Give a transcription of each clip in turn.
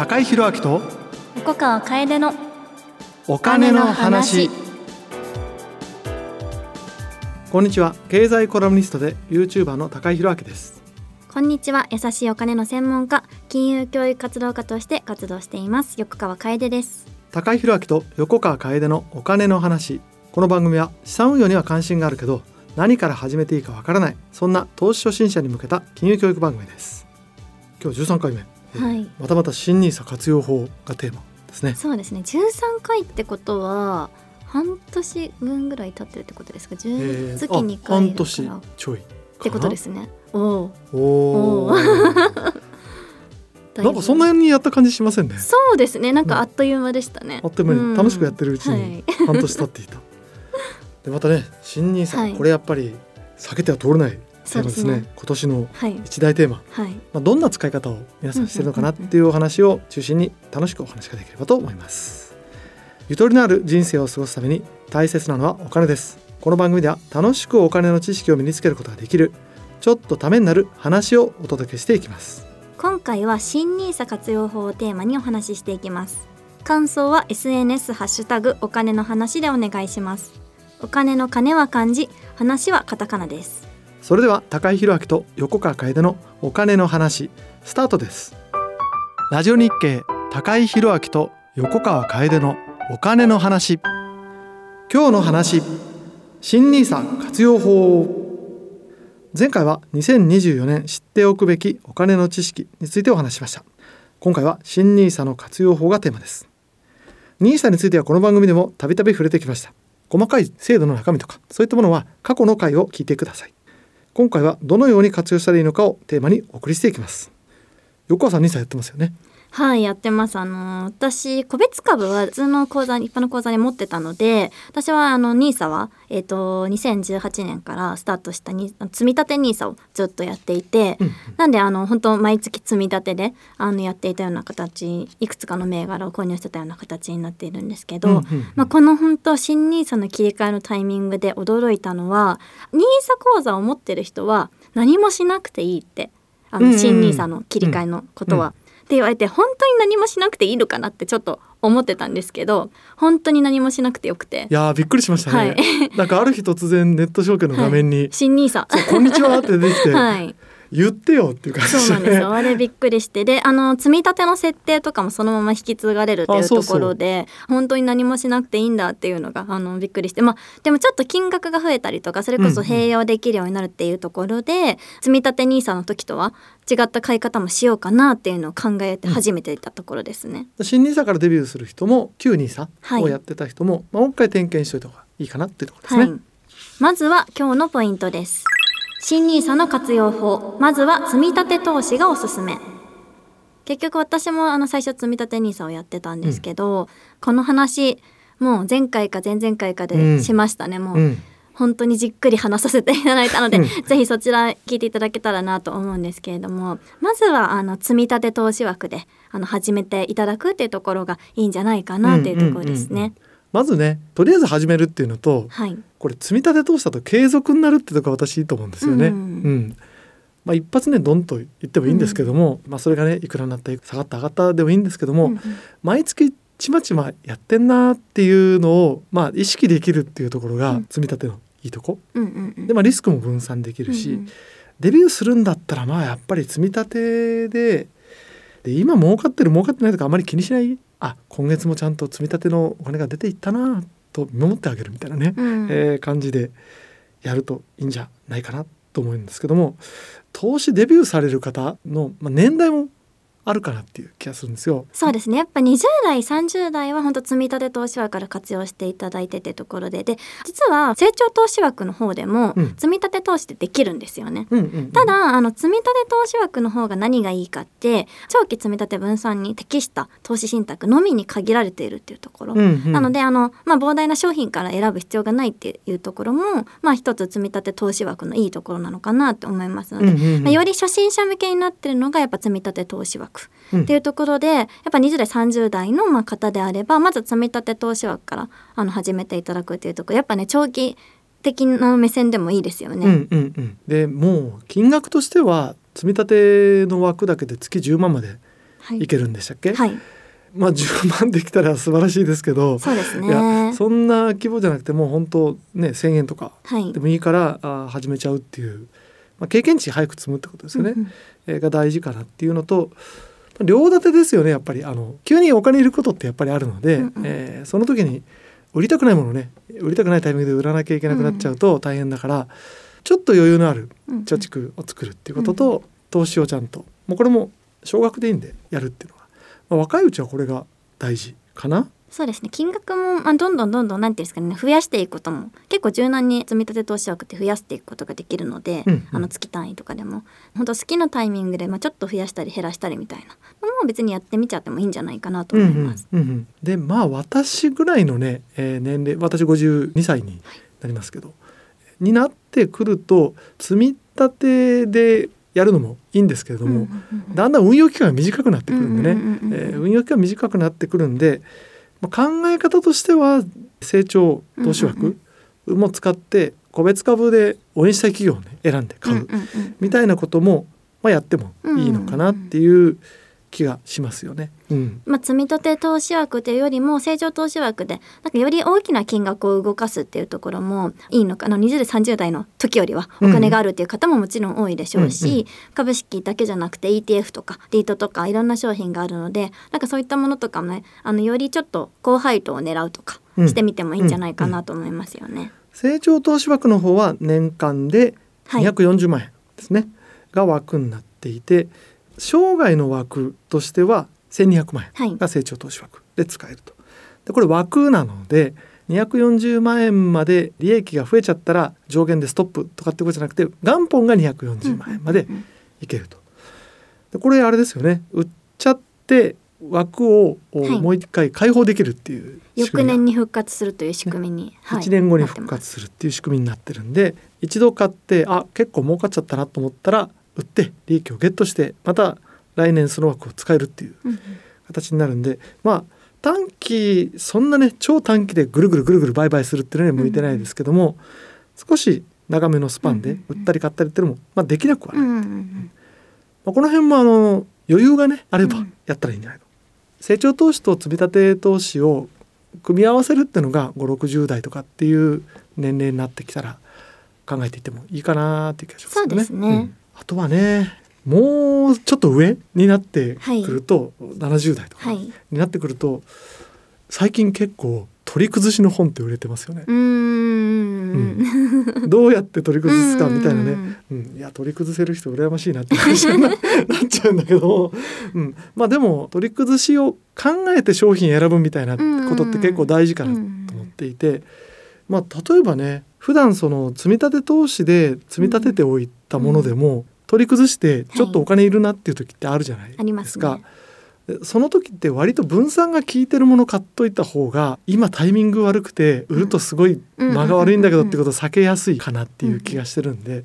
高井宏明と横川楓のお金の話。こんにちは。経済コラムニストで YouTuber の高井宏明です。こんにちは。優しいお金の専門家金融教育活動家として活動しています。横川楓です。高井宏明と横川楓のお金の話。この番組は資産運用には関心があるけど何から始めていいかわからないそんな投資初心者に向けた金融教育番組です。今日13回目、はい。またまた新ニーサ活用法がテーマですね。そうですね。13回ってことは半年分ぐらい経ってるってことですか？10えー月2あ回だ半年ちょいてことですね。おおおおおなんかそんなにやった感じしませんね。そうですね。なんかあっという間でしたね、あっという間に楽しくやってるうちにはい。半年経っていた、でまたね新ニーサ、はい。これやっぱり避けては通れないテーマですね。そうですね。今年のはい。一大テーマ。はい。まあ、どんな使い方を皆さんしてるのかなっていうお話を中心に楽しくお話ができればと思います。ゆとりのある人生を過ごすために大切なのはお金です。この番組では楽しくお金の知識を身につけることができる。ちょっとためになる話をお届けしていきます。今回は新ニーサ活用法をテーマにお話ししていきます。感想は SNS ハッシュタグお金の話でお願いします。お金の金は漢字話はカタカナですそれでは高井宏明と横川楓のお金の話スタートです。ラジオ日経高井宏明と横川楓のお金の話。今日の話新ニーサ活用法。前回は2024年知っておくべきお金の知識についてお話ししました。今回は新ニーサの活用法がテーマです。ニーサについてはこの番組でもたびたび触れてきました。細かい制度の中身とかそういったものは過去の回を聞いてください。今回はどのように活用したらいいのかをテーマにお送りしていきます。横川さん2歳やってますよね。はいやってます。あの私個別株は普通の口座一般の口座に持ってたので私はあのニーサはえっ、と2018年からスタートしたに積み立てニーサをずっとやっていて、うんなんであの本当毎月積み立てであのやっていたような形いくつかの銘柄を購入してたような形になっているんですけど、うんうんうん。まあ、この本当新ニーサの切り替えのタイミングで驚いたのはニーサ口座を持ってる人は何もしなくていいってあうんうんうん。の新ニーサの切り替えのことは。って言われて本当に何もしなくていいのかなってちょっと思ってたんですけど本当に何もしなくてよくて。いやーびっくりしましたね、なんかある日突然ネット証券の画面に新ニーサ。こんにちはって出てきて、はい言ってよっていう感じそうなんです。よあれびっくりして。であの積み立ての設定とかもそのまま引き継がれるっていうところで本当に何もしなくていいんだっていうのがあのびっくりして。まあでもちょっと金額が増えたりとかそれこそ併用できるようになるっていうところで、積み立て NISA の時とは違った買い方もしようかなっていうのを考えて始めていたところですね。新ニーサからデビューする人も旧ニーサはい。をやってた人も、まあ、もう一回点検しといた方がいいかなっていうところですね、はい、まずは今日のポイントです新ニーサの活用法。まずは積み立て投資がおすすめ。結局私もあの最初積み立てニーサをやってたんですけど、この話もう前回か前々回かでしましたね、もう、うん。本当にじっくり話させていただいたので、うん。ぜひそちら聞いていただけたらなと思うんですけれどもまずはあの積み立て投資枠であの始めていただくっていうところがいいんじゃないかなっていうところですね。うんうんうんうんまずねとりあえず始めるっていうのとはい、これ積み立て投資だと継続になるってとこが私いいと思うんですよね。ううん。んまあ、一発ねドンと言ってもいいんですけども、まあ、それがねいくらになった下がった上がったでもいいんですけども、うんうん。毎月ちまちまやってんなっていうのを、まあ、意識できるっていうところがうん。積み立てのいいとこ、うんうんうん。で、まあ、リスクも分散できるし、うんうん。デビューするんだったらまあやっぱり積み立てでで今儲かってる儲かってないとかあまり気にしないあ今月もちゃんと積み立てのお金が出ていったなと見守ってあげるみたいなね、うん。えー感じでやるといいんじゃないかなと思うんですけども投資デビューされる方の、まあ、年代もあるかなっていう気がするんですよ。そうですね。やっぱ20代30代は本当積み立て投資枠から活用していただいてってところで。で実は成長投資枠の方でもうん。積み立て投資ってできるんですよね。うんただあの積み立て投資枠の方が何がいいかって長期積み立て分散に適した投資信託のみに限られているっていうところ、うんうん。なのであの、まあ、膨大な商品から選ぶ必要がないっていうところも、まあ、一つ積み立て投資枠のいいところなのかなと思いますので、うんうんうん。まあ、より初心者向けになってるのがやっぱ積み立て投資枠うん。っていうところでやっぱ20代30代のまあ方であればまず積み立て投資枠からあの始めていただくっていうところ。やっぱね長期的な目線でもいいですよね。うんうんうん、でもう金額としては積み立ての枠だけで月10万までい。けるんでしたっけ、はい。まあ10万できたら素晴らしいですけどそうですいやねそんな規模じゃなくてもう本当ね1,000円とかはい。でもいいからあ始めちゃうっていう、まあ、経験値早く積むってことですよね、うんが大事かなっていうのと両立てですよねやっぱり。あの急にお金いることってやっぱりあるので、うんうん。えーその時に売りたくないものをね売りたくないタイミングで売らなきゃいけなくなっちゃうと大変だから、ちょっと余裕のあるうんうん。貯蓄を作るっていうことと、投資をちゃんと。もうこれも少額でいいんでやるっていうのは、まあ、若いうちはこれが大事かな。そうですね。金額も、まあ、どんどんどんどんなんていうんですかね増やしていくことも結構柔軟に積み立て投資枠って増やしていくことができるので、うんうん。あの月単位とかでも。本当好きなタイミングで、まあ、ちょっと増やしたり減らしたりみたいな。のも別にやってみちゃってもいいんじゃないかなと思います。うんうんうんうん。でまあ私ぐらいのね、えー年齢私52歳になりますけど、になってくると積み立てでやるのもいいんですけれども、うんうんうんだんだん運用期間が短くなってくるんでね、うんうんうんうん。えー運用期間短くなってくるんで、まあ、考え方としては成長投資枠も使って個別株で応援したい企業をね選んで買うみたいなことも、まあ、やってもいいのかなっていう気がしますよね。うん。まあ、積み立て投資枠というよりも成長投資枠でなんかより大きな金額を動かすっていうところもいいのかな20代30代の時よりはお金があるっていう方ももちろん多いでしょうし、うんうん株式だけじゃなくて ETF とかリートとかいろんな商品があるのでなんかそういったものとかもねあのよりちょっと高配当を狙うとかうん。してみてもいいんじゃないかなと思いますよね。成長投資枠の方は年間ではい。240万円ですね、が枠になっていて生涯の枠としては1200万はい。円が成長投資枠で使えると。でこれ枠なので240万円まで利益が増えちゃったら上限でストップとかってことじゃなくて元本が240万円までいけると。でこれあれですよね。売っちゃって枠をはい。もう一回開放できるっていう仕組みが。翌年に復活するという仕組みに、はい。1年後に復活するっていう仕組みになってるんで一度買ってあ結構儲かっちゃったなと思ったら売って利益をゲットしてまた来年その枠を使えるっていううんうん。形になるんでまあ短期そんなね超短期でぐるぐるぐるぐる売買するっていうのには向いてないですけども、少し長めのスパンで売ったり買ったりっていうのも、まあ、できなくはない、うんうんうんまあ、この辺もあの余裕がねあればうん。やったらいいんじゃないの、成長投資と積み立て投資を組み合わせるっていうのが560代とかっていう年齢になってきたら考えていってもいいかなっていう気がしますよね。そうですね。ん。あとはねもうちょっと上になってくると、70代とかはい。になってくると最近結構取り崩しの本って売れてますよね。うーん。どうやって取り崩すかみたいなね。うん。うん、いや取り崩せる人羨ましいなって話にな なっちゃうんだけど、うん、まあでも取り崩しを考えて商品選ぶみたいなことって結構大事かなと思っていて、まあ例えばね普段その積み立て投資で積み立てておいたものでも、取り崩してちょっとお金いるなっていう時ってあるじゃないですか。すね。でその時って割と分散が効いてるもの買っといた方が今タイミング悪くて売るとすごい間が悪いんだけどってことを避けやすいかなっていう気がしてるんで。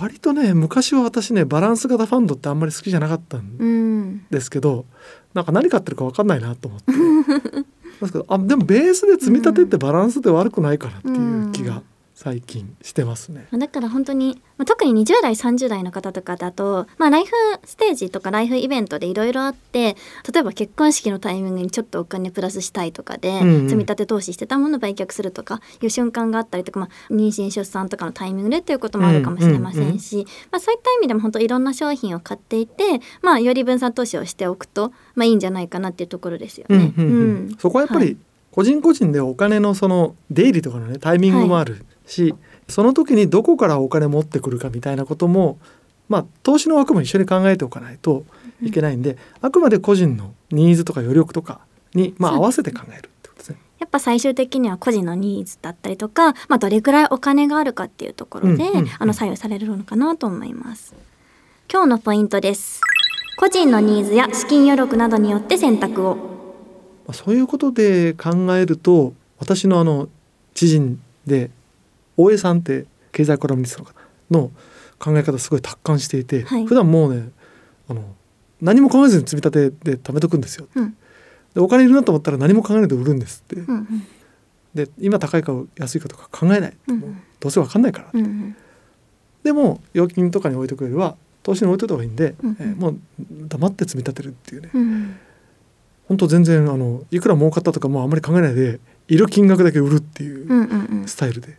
割とね昔は私ねバランス型ファンドってあんまり好きじゃなかったん。ですけどなんか何買ってるか分かんないなと思って。ですけどあでもベースで積み立てってバランスで悪くないかなっていう気が最近してますね。だから本当に、まあ、特に20代30代の方とかだと、まあ、ライフステージとかライフイベントでいろいろあって例えば結婚式のタイミングにちょっとお金プラスしたいとかで、うんうん。積み立て投資してたものを売却するとかいう瞬間があったりとか、まあ、妊娠出産とかのタイミングでということもあるかもしれませんし、まあ、そういった意味でも本当いろんな商品を買っていて、まあ、より分散投資をしておくと、まあ、いいんじゃないかなっていうところですよね。そこはやっぱり個人個人でお金のその出入りとかのねタイミングもあるし、その時にどこからお金持ってくるかみたいなこともまあ投資の枠も一緒に考えておかないといけないんで、あくまで個人のニーズとか余力とかにまあ合わせて考えるってことですね。やっぱ最終的には個人のニーズだったりとか、まあ、どれくらいお金があるかっていうところで、うんうんうんあの左右されるのかなと思います。今日のポイントです。個人のニーズや資金余力などによって選択を。まあ、そういうことで考えると私のあの知人で大江さんって経済コラムニストの方の考え方すごい達観していて、はい。普段もうねあの何も考えずに積み立てで貯めとくんですよ。うん。でお金いるなと思ったら何も考えないで売るんですって。うんうん。で今高いか安いかとか考えない、うんもうどうせわかんないから、うんうん。でも預金とかに置いとくよりは投資に置いといた方がいいんで、うんうん。えーもう黙って積み立てるっていうね。うん。本当全然あのいくら儲かったとかもうあんまり考えないでいる金額だけ売るっていううんうんうん。スタイルで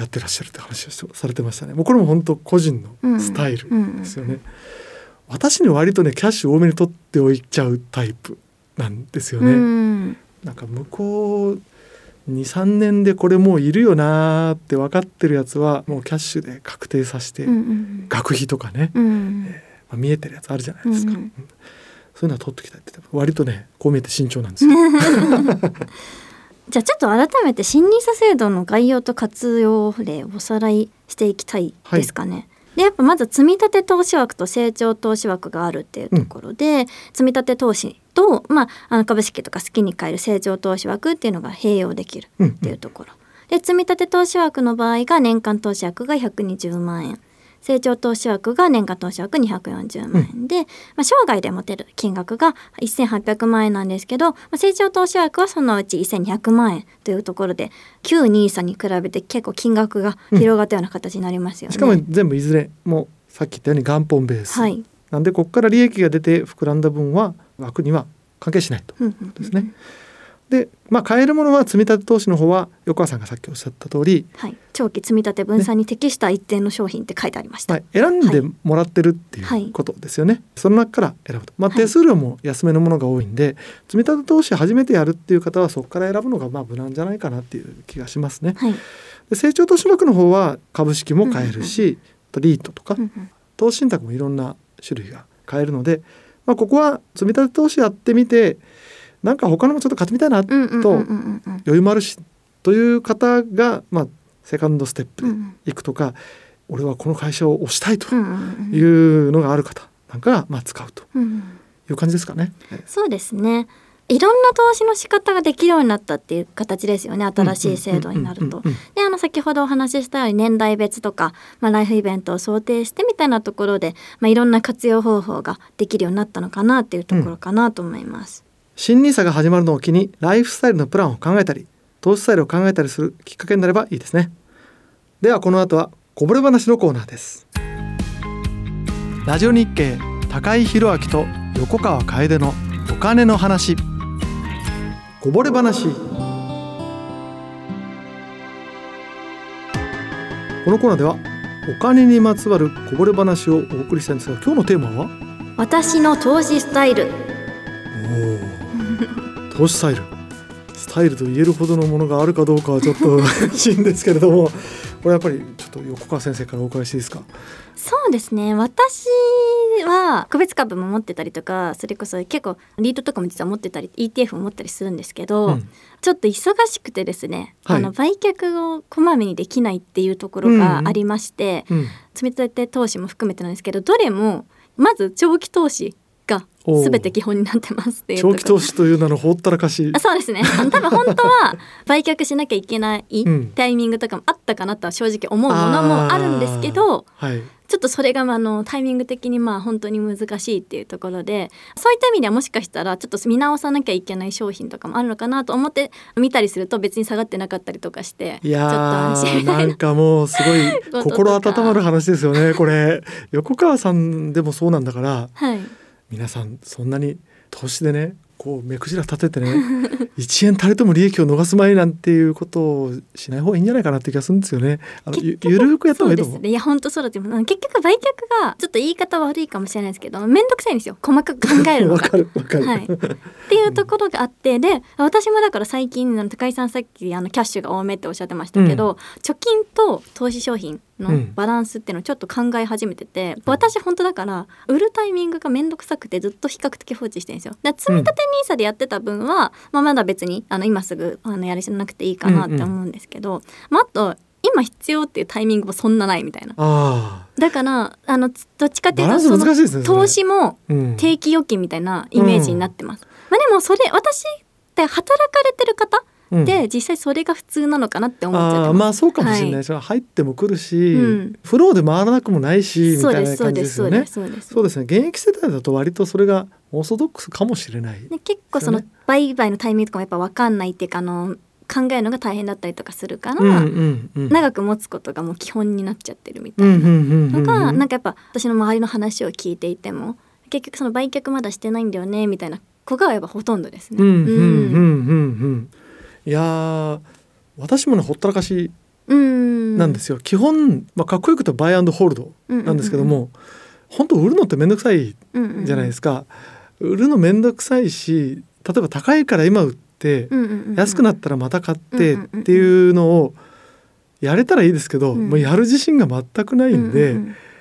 やってらっしゃるって話をされてましたね。もうこれも本当個人のスタイルですよね、私に割とねキャッシュ多めに取っておいちゃうタイプなんですよね、うん。なんか向こう23年でこれもういるよなーって分かってるやつはもうキャッシュで確定させて、学費とかね、うん。まあ、見えてるやつあるじゃないですか、うんうんうん。そういうのは取ってきたいって割とねこう見えて慎重なんですよ。じゃあちょっと改めて新 NISA 制度の概要と活用例をおさらいしていきたいですかね。でやっぱまず積立投資枠と成長投資枠があるっていうところで、積立投資と、まあ、あの株式とか好きに買える成長投資枠っていうのが併用できるうんっていうところ。で積立投資枠の場合が年間投資枠が120万円成長投資枠が年間投資枠240万円。で、まあ、生涯で持てる金額が1800万円なんですけど、まあ、成長投資枠はそのうち1200万円というところで旧 NISA に比べて結構金額が広がったような形になりますよね。しかも全部いずれもうさっき言ったように元本ベース、はい、なんでここから利益が出て膨らんだ分は枠には関係しないと。うんうんうんでまあ、買えるものは積み立て投資の方は横川さんがさっきおっしゃった通り、はい、長期積み立て分散に適した一定の商品って書いてありました。まあ、選んでもらってるってはい。いうことですよね、その中から選ぶと、まあ、はい。手数料も安めのものが多いんで、積み立て投資初めてやるっていう方はそこから選ぶのがまあ無難じゃないかなっていう気がしますね。はい、で成長投資枠の方は株式も買えるし、あとリートとかうんうん。投資信託もいろんな種類が買えるので、まあ、ここは積み立て投資やってみてなんか他のもちょっと買ってみたいなうんうんうんうんうん余裕もあるしという方が、まあ、セカンドステップでうん行くとか、俺はこの会社を推したいとうんうんうんいうのがある方なんかが、まあ、使うとうんいう感じですかね。そうですね。いろんな投資の仕方ができるようになったっていう形ですよね新しい制度になるとうん。うんうんであの先ほどお話ししたように年代別とか、まあ、ライフイベントを想定してみたいなところで、まあ、いろんな活用方法ができるようになったのかなっていうところかなと思います。新ニーサが始まるのを機にライフスタイルのプランを考えたり投資スタイルを考えたりするきっかけになればいいですね。ではこの後はこぼれ話のコーナーです。ラジオ日経高井宏明と横川楓のお金の話。こぼれ話。このコーナーではお金にまつわるこぼれ話をお送りしたいんですが今日のテーマは？私の投資スタイル。お投資スタイル。スタイルと言えるほどのものがあるかどうかはちょっと 怪しいんですけれどもこれやっぱりちょっと横川先生からお伺いしていいですか？そうですね。私は個別株も持ってたりとかそれこそ結構リートとかも実は持ってたり ETF も持ったりするんですけど、うん。ちょっと忙しくてですね、はい。あの売却をこまめにできないっていうところがありまして、うん。積み立て投資も含めてなんですけどどれもまず長期投資がおー全て基本になってますっていう長期投資という名のほったらかし。あそうですね。多分本当は 売却しなきゃいけないうん。タイミングとかもあったかなとは正直思うものもあるんですけどはい。ちょっとそれがまああのタイミング的にまあ本当に難しいっていうところでそういった意味ではもしかしたらちょっと見直さなきゃいけない商品とかもあるのかなと思って見たりすると別に下がってなかったりとかしていやちょっと安心ーな。んかもうすごい 心温まる話ですよねこれ。横川さんでもそうなんだからはい皆さんそんなに投資でねこう目くじら立ててね 1円たりとも利益を逃す前なんていうことをしない方がいいんじゃないかなって気がするんですよね。あのゆゆるくやった方がいいと思う。そうねいや本当そうだと思う結局売却がちょっと言い方悪いかもしれないですけど面倒くさいんですよ細かく考えるのわが。かるわかる。はい、っていうところがあってで私もだから最近高井さんさっきあのキャッシュが多めっておっしゃってましたけど、貯金と投資商品のうんバランスっていうのをちょっと考え始めてて、私本当だから売るタイミングが面倒くさくてずっと比較的放置してるんですよ。だ積み立て NISA でやってた分は、まあ、まだ別にあの今すぐあのやりしなくていいかなって思うんですけど、まあ、あと今必要っていうタイミングもそんなないみたいな。あだからあのつどっちかっていうとその投資もうん定期預金みたいなイメージになってます。まあでもそれ私って働かれてる方うん。で実際それが普通なのかなって思っちゃって。あーまあそうかもしれない、はい。それは入っても来るし、うん。フローで回らなくもないしみたいな感じでですすよねそうです。ね。現役世代だと割とそれがオーソドックスかもしれない。で結構その売買のタイミングとかもやっぱ分かんないっていうかあの考えるのが大変だったりとかするから、うんうんうん。長く持つことがもう基本になっちゃってるみたいなうんうんうんなんかやっぱ私の周りの話を聞いていても結局その売却まだしてないんだよねみたいな子がやっぱほとんどですね。うんうんうんうんうんいやー私もねほったらかしうん。なんですよ、基本、まあ、かっこよく言うとバイアンドホールドなんですけども、本当売るのって面倒くさいじゃないですすか、売るの面倒くさいし例えば高いから今売って、安くなっったらまた買ってうんうんうんっていうのをやれたらいいですけど、うん。もうやる自信が全くないんで、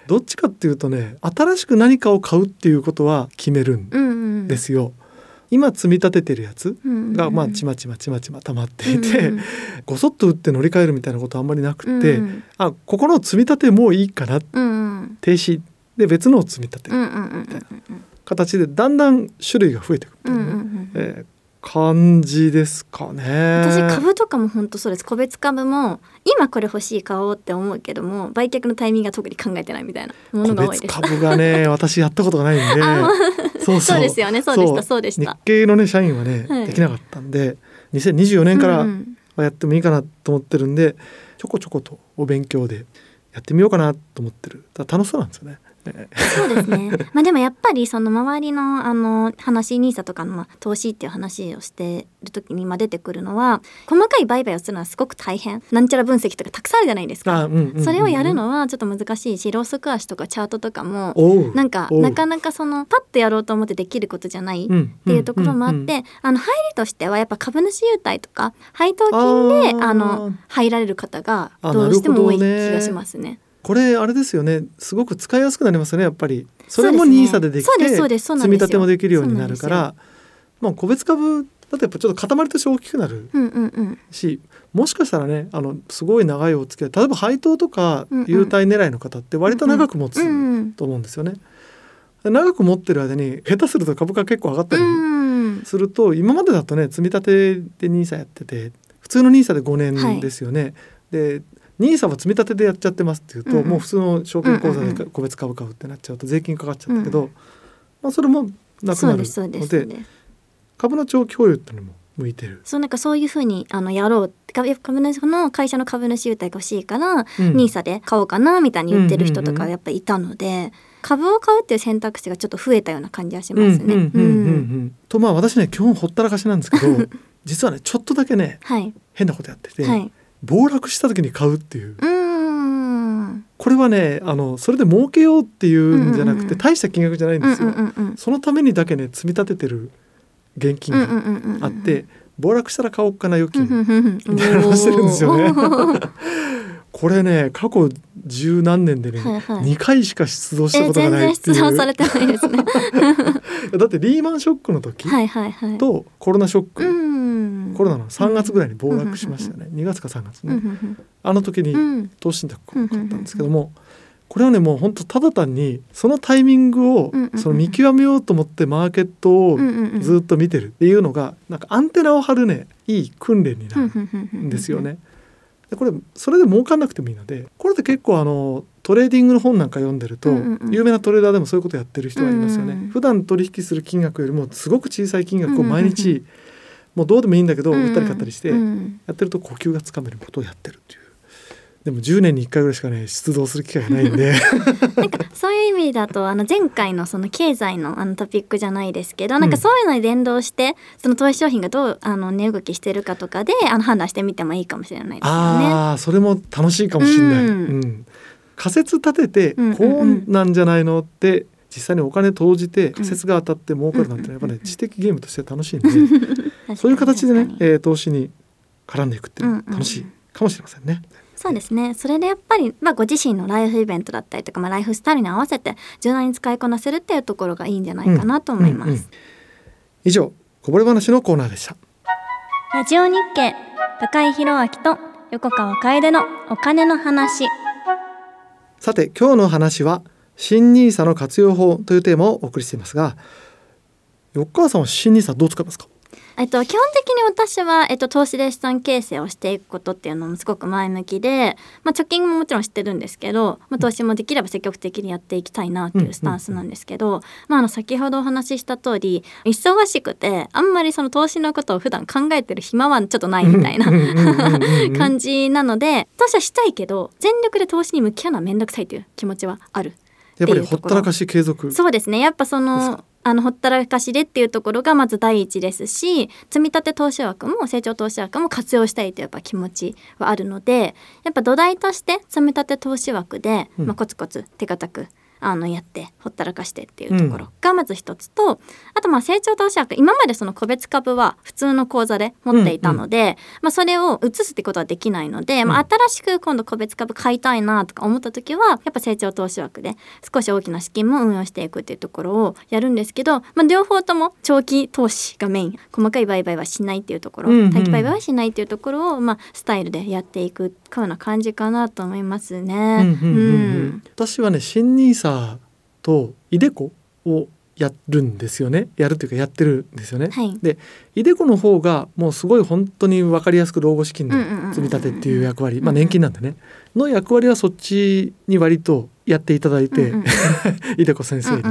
どっちかっていうとね新しく何かを買うっていうことは決めるん。ですよ。今積み立ててるやつがまあちまちまちまちま溜まっていて、ごそっと売って乗り換えるみたいなことあんまりなくって、うん。あここの積み立てもういいかなうんうん。停止。で別のを積み立てるうんうんうん形でだんだん種類が増えていくみたいなね、うんうんうん。えー感じですかね。私株とかも本当そうです。個別株も今これ欲しい買おうって思うけども売却のタイミングが特に考えてないみたいなもの個が多いです。別株がね 私やったことがないんで。あそうそう。ですよね。そうでした。そう。でし日た。系のね社員はね、はい。できなかったんで2024年からうんうん。はやってもいいかなと思ってるんでちょこちょことお勉強でやってみようかなと思ってる。楽しそうなんですよね。えそうですね。まあでもやっぱりその周りのあの話ニーサとかのまあ投資っていう話をしてる時にまあ出てくるのは細かい売買をするのはすごく大変。なんちゃら分析とかたくさんあるじゃないですか。あうんうんうんうんそれをやるのはちょっと難しいしローソク足とかチャートとかもなんかなかなかそのパッとやろうと思ってできることじゃないうんっていうところもあって、うんうんうんあの入りとしてはやっぱ株主優待とか配当金であの入られる方があどうしても多い気がしますね。これあれですよね。すごく使いやすくなりますよねやっぱり。それもニーサでできて積み立てもできるようになるからまあ個別株だとやっぱちょっと塊として大きくなるしもしかしたらねあのすごい長いお付き合い例えば配当とか優待狙いの方って割と長く持つと思うんですよね。で長く持ってる間に下手すると株価結構上がったりうんすると今までだとね積み立てで NISA やってて普通の NISA で5年ですよね。で NISA は積み立てでやっちゃってますっていうと、うんうん。もう普通の証券口座でうんうんうん。個別株買うってなっちゃうと税金かかっちゃったけど、まあ、それもなくなるのすそうですそうでです。株の長期保有っていうのも向いてる。そうなんかそういうふうにあのやろう株株主の会社の株主優待が欲しいから、うん。ニーサで買おうかなみたいに言ってる人とうんうんうんかやっぱいたので、株を買うっていう選択肢がちょっと増えたような感じはしますね。うんうんうんうんううんん。とまあ私ね基本ほったらかしなんですけど 実はねちょっとだけねはい。変なことやってて、はい。暴落した時に買うっていう。う。これはねあのそれで儲けようっていうんじゃなくて、うんうんうん。大した金額じゃないんうんですよ、うんうんうん。そのためにだけね積み立ててる現金うんうんがうんうんうんあって、暴落したら買おうかな預金、みたいなのをしてるんですよねこれね過去十何年でね、はいはい。2回しか出動したえことがないっていう。されてないですね。だってリーマンショックの時はいはいはい。とコロナショック、うん。コロナの3月ぐらいに暴落しましたよね、2月か3月うんうね、ん。あの時にうん。うん投資信託を買ったんですけども、これはねもう本当ただ単にそのタイミングをうんうんうんその見極めようと思ってマーケットをうんうんうん。ずっと見てるっていうのがなんかアンテナを張るねいい訓練になるんですよね。でこれそれで儲かんなくてもいいのでこれで結構あのトレーディングの本なんか読んでると、うんうんうん。有名なトレーダーでもそういうことやってる人がいますよね。うんうん普段取引する金額よりもすごく小さい金額を毎うんうん。日もうどうでもいいんだけど売ったり買ったりしてうん。やってると呼吸がつかめることをやってるっていう。でも10年に1回ぐらいしかね出動する機会がないんで。なんかそういう意味だとあの前回のその経済のあのトピックじゃないですけど、なんかそういうのに連動してその投資商品がどうあの値動きしてるかとかであの判断してみてもいいかもしれないですよね。ああそれも楽しいかもしれない、ううん。ん仮説立ててうんうんうん。こうなんじゃないのって実際にお金投じて仮説が当たって儲かるなんてやっぱね知的ゲームとして楽しいんで そういう形でねえー投資に絡んでいくっていうのは楽しいかもしれませんね。そうですねそれでやっぱり、まあ、ご自身のライフイベントだったりとか、まあ、ライフスタイルに合わせて柔軟に使いこなせるっていうところがいいんじゃないかなと思います。うんうん以上こぼれ話のコーナーでした。ラジオ日経高井宏明と横川楓のお金の話さて今日の話は新ニーサの活用法というテーマをお送りしていますが横川さんは新ニーサどう使いますか？えっと、基本的に私は、えっと、投資で資産形成をしていくことっていうのもすごく前向きで、まあ、貯金ももちろん知ってるんですけど、まあ、投資もできれば積極的にやっていきたいなっていうスタンスなんですけど、まあ、あの先ほどお話しした通り忙しくてあんまりその投資のことを普段考えてる暇はちょっとないみたいな感じなので投資はしたいけど全力で投資に向き合うのは面倒くさいという気持ちはある。やっぱりほったらかし継続そうですねやっぱそのあのほったらかしでっていうところがまず第一ですし積み立て投資枠も成長投資枠も活用したいというやっぱ気持ちはあるのでやっぱ土台として積み立て投資枠で、まあ、コツコツ手堅くあのやってほったらかしてっていうところがまず一つと、うん、あとまあ成長投資枠今までその個別株は普通の口座で持っていたので、うんうん、まあ、それを移すってことはできないので、まあ、新しく今度個別株買いたいなとか思った時はやっぱ成長投資枠で少し大きな資金も運用していくっていうところをやるんですけど、まあ、両方とも長期投資がメイン。細かい売買はしないっていうところ、うんうん、短期売買はしないっていうところを、まあ、スタイルでやっていくような感じかなと思いますね。私はね新ニーサとイデコをやるんですよね。やるというかやってるんですよね。はい、でイデコの方がもうすごい本当に分かりやすく老後資金の積み立てっていう役割、まあ、年金なんでね。の役割はそっちに割とやっていただいて、イデコ先生に。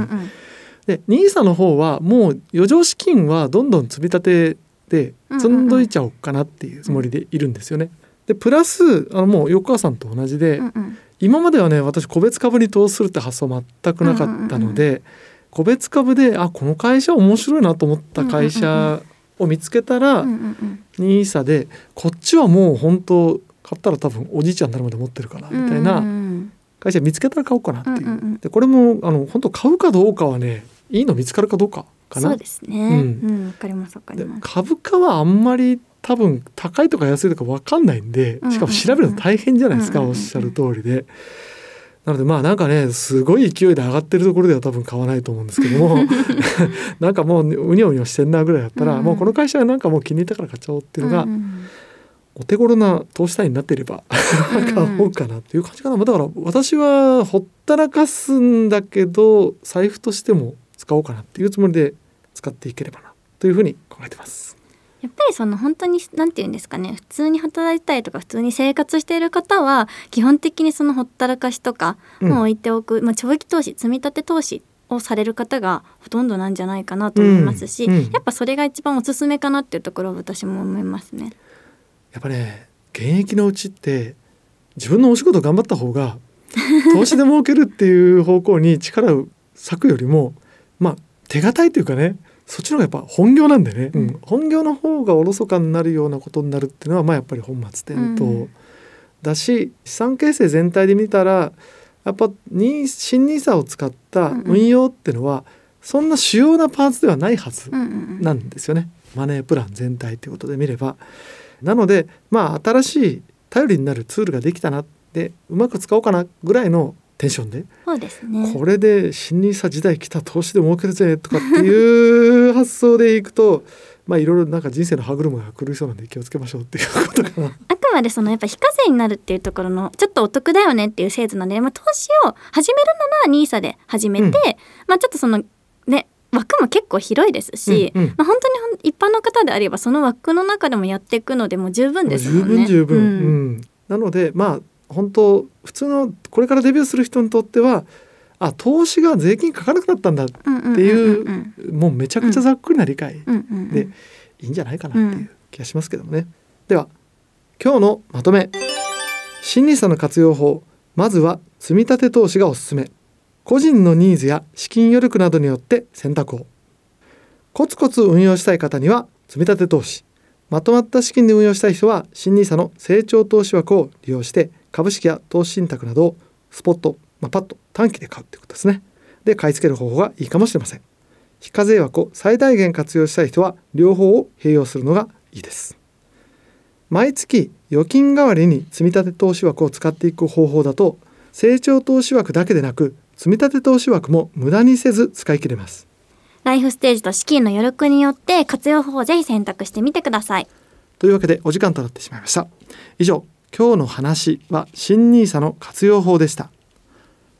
で NISA の方はもう余剰資金はどんどん積み立てで積んどいちゃおうかなっていうつもりでいるんですよね。でプラスあのもう横川さんと同じで、うんうん今まではね私個別株に投資するって発想全くなかったので、うんうんうん、個別株であこの会社面白いなと思った会社を見つけたら、うんうんうん、NISA でこっちはもう本当買ったら多分おじいちゃんになるまで持ってるかなみたいな会社見つけたら買おうかなっていう。うんうんうん、でこれもあの本当買うかどうかはねいいの見つかるかどうかかな。そうですね。うん、うん、かりますわかります。株価はあんまり多分高いとか安いとか分かんないんでしかも調べるの大変じゃないですか、おっしゃる通りで。なのでまあなんかねすごい勢いで上がってるところでは多分買わないと思うんですけども なんかもううにょうにょしてんなぐらいだったら、もうこの会社はなんかもう気に入ったから買っちゃおうっていうのが、お手頃な投資単位になっていれば買おうかなっていう感じかな、だから私はほったらかすんだけど財布としても使おうかなっていうつもりで使っていければなというふうに考えてます。やっぱりその本当に何て言うんですかね普通に働いたりとか普通に生活している方は基本的にそのほったらかしとかも置いておく、うん、まあ、長期投資積み立て投資をされる方がほとんどなんじゃないかなと思いますし、うんうん、やっぱそれが一番おすすめかなっていうところを私も思いますね。やっぱね現役のうちって自分のお仕事頑張った方が投資で儲けるっていう方向に力を割くよりもまあ手堅いというかねそっちの方がやっぱ本業なんでね、うん、本業の方がおろそかになるようなことになるっていうのはまあやっぱり本末転倒だし、資産形成全体で見たらやっぱに新 NISA を使った運用っていうのは、そんな主要なパーツではないはずなんですよね、マネープラン全体っていうことで見れば。なのでまあ新しい頼りになるツールができたなってうまく使おうかなぐらいのテンションで？そうです、ね、これで新 NISA 時代来た投資で儲けるぜとかっていう発想でいくとまあいろいろなんか人生の歯車が狂いそうなんで気をつけましょうっていうことかな。あくまでそのやっぱ非課税になるっていうところのちょっとお得だよねっていう制度なんで、まあ、投資を始めるなら NISA で始めて、うん、まあちょっとそのね枠も結構広いですし、うんうん、まあ、本当に一般の方であればその枠の中でもやっていくのでも十分ですもんね。十分十分、うん、なのでまあ本当普通のこれからデビューする人にとってはあ投資が税金かからなくなったんだっていうもうめちゃくちゃざっくりな理解でいいんじゃないかなっていう気がしますけどもね。では今日のまとめ。新 NISA の活用法。まずは積立投資がおすすめ。個人のニーズや資金余力などによって選択をコツコツ運用したい方には積立投資。まとまった資金で運用したい人は新 NISA の成長投資枠を利用して株式や投資信託などをスポット、まあ、パッと短期で買うということですね。で買い付ける方法がいいかもしれません。非課税枠を最大限活用したい人は両方を併用するのがいいです。毎月預金代わりに積立投資枠を使っていく方法だと成長投資枠だけでなく積立投資枠も無駄にせず使い切れます。ライフステージと資金の余力によって活用法をぜひ選択してみてください。というわけでお時間となってしまいました。以上今日の話は新 NISA の活用法でした。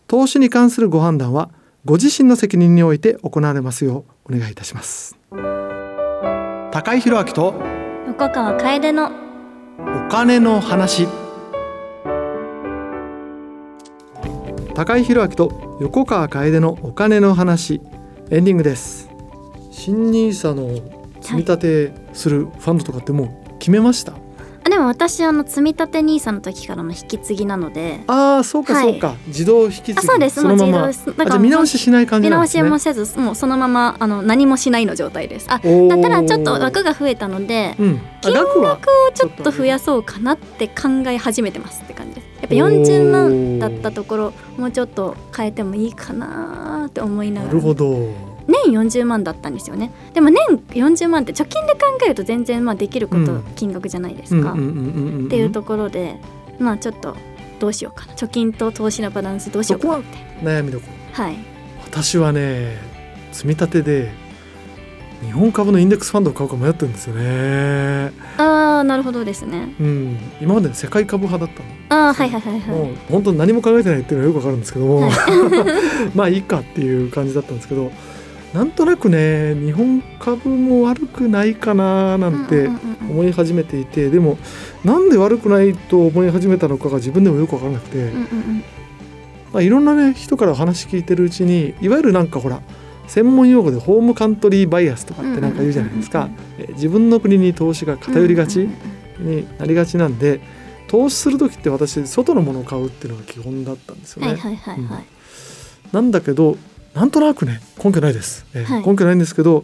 投資に関するご判断はご自身の責任において行われますようお願いいたします。高井宏明と横川楓のお金の話。高井宏明と横川楓のお金の話。エンディングです。新ニーサの積み立てするファンドとかってもう決めました、あでも私あの積み立て NISA の時からの引き継ぎなので。ああそうかはいそうか、自動引き継ぎ。あそうです。のまま。自動だから見直ししない感じ見直しもせずもうそのままあの何もしないの状態です。あだったらちょっと額が増えたのでうん。あ金額をちょっと増やそうかなって考え始めてますって感じです。やっぱ40万だったところもうちょっと変えてもいいかなって思いながら。なるほど年40万だったんですよね。でも年40万って貯金で考えると全然まあできること、うん。金額じゃないですか、っていうところでまあちょっとどうしようかな。貯金と投資のバランスどうしようかなって。悩みどころ。はい。私はね積み立てで日本株のインデックスファンドを買うか迷ってるんですよね。ああなるほどですね。うん。今まで世界株派だったの。ああはいはいはいはい。もう本当に何も考えてないっていうのはよくわかるんですけども、まあいいかっていう感じだったんですけどなんとなくね日本株も悪くないかななんて思い始めていてでもなんで悪くないと思い始めたのかが自分でもよくわからなくて、うんうんうん。まあ、いろんなね人から話聞いてるうちにいわゆるなんかほら専門用語でホームカントリーバイアスとかってなんか言うじゃないですか。えー自分の国に投資が偏りがちになりがちなんで投資する時って私外のものを買うっていうのが基本だったんですよね。なんだけどなんとなくね根拠ないです、えーはい。根拠ないんですけど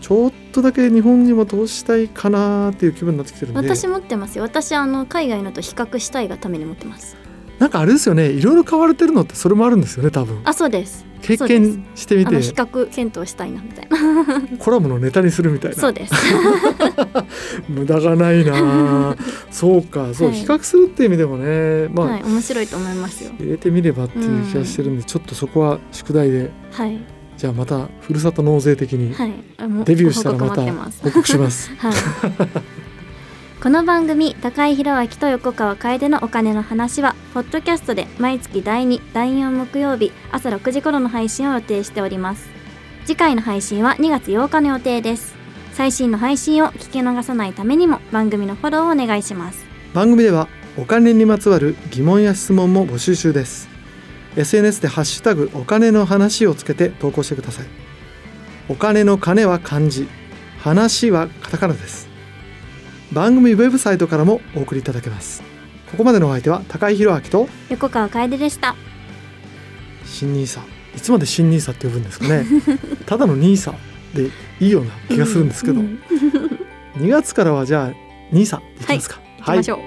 ちょっとだけ日本にも投資したいかなっていう気分になってきてるんで。私持ってますよ。私あの海外のと比較したいがために持ってますなんかあれですよね。いろいろ買われてるのってそれもあるんですよね多分。あそうです。経験してみあの比て較検討したいなみたいな。コラムのネタにするみたいな。そうです。無駄がないな。そうか。そう、はい。比較するっていう意味でもねまあ、はい面白いと思いますよ。入れてみればっていう気がしてるんで、ちょっとそこは宿題ではい。じゃあまたふるさと納税的にデビューしたらまた報告します。はい。この番組高井宏明と横川楓のお金の話はポッドキャストで毎月第2第4木曜日朝6時頃の配信を予定しております。次回の配信は2月8日の予定です。最新の配信を聞き逃さないためにも番組のフォローをお願いします。番組ではお金にまつわる疑問や質問も募集中です。SNS でハッシュタグお金の話をつけて投稿してください。お金の金は漢字話はカタカナです。番組ウェブサイトからもお送りいただけます。ここまでのお相手は高井宏明と横川楓でした。新ニーサ。いつまで新ニーサって呼ぶんですかね。ただのニーサでいいような気がするんですけど、うん。2月からはじゃあニーサいきますか、行きましょう、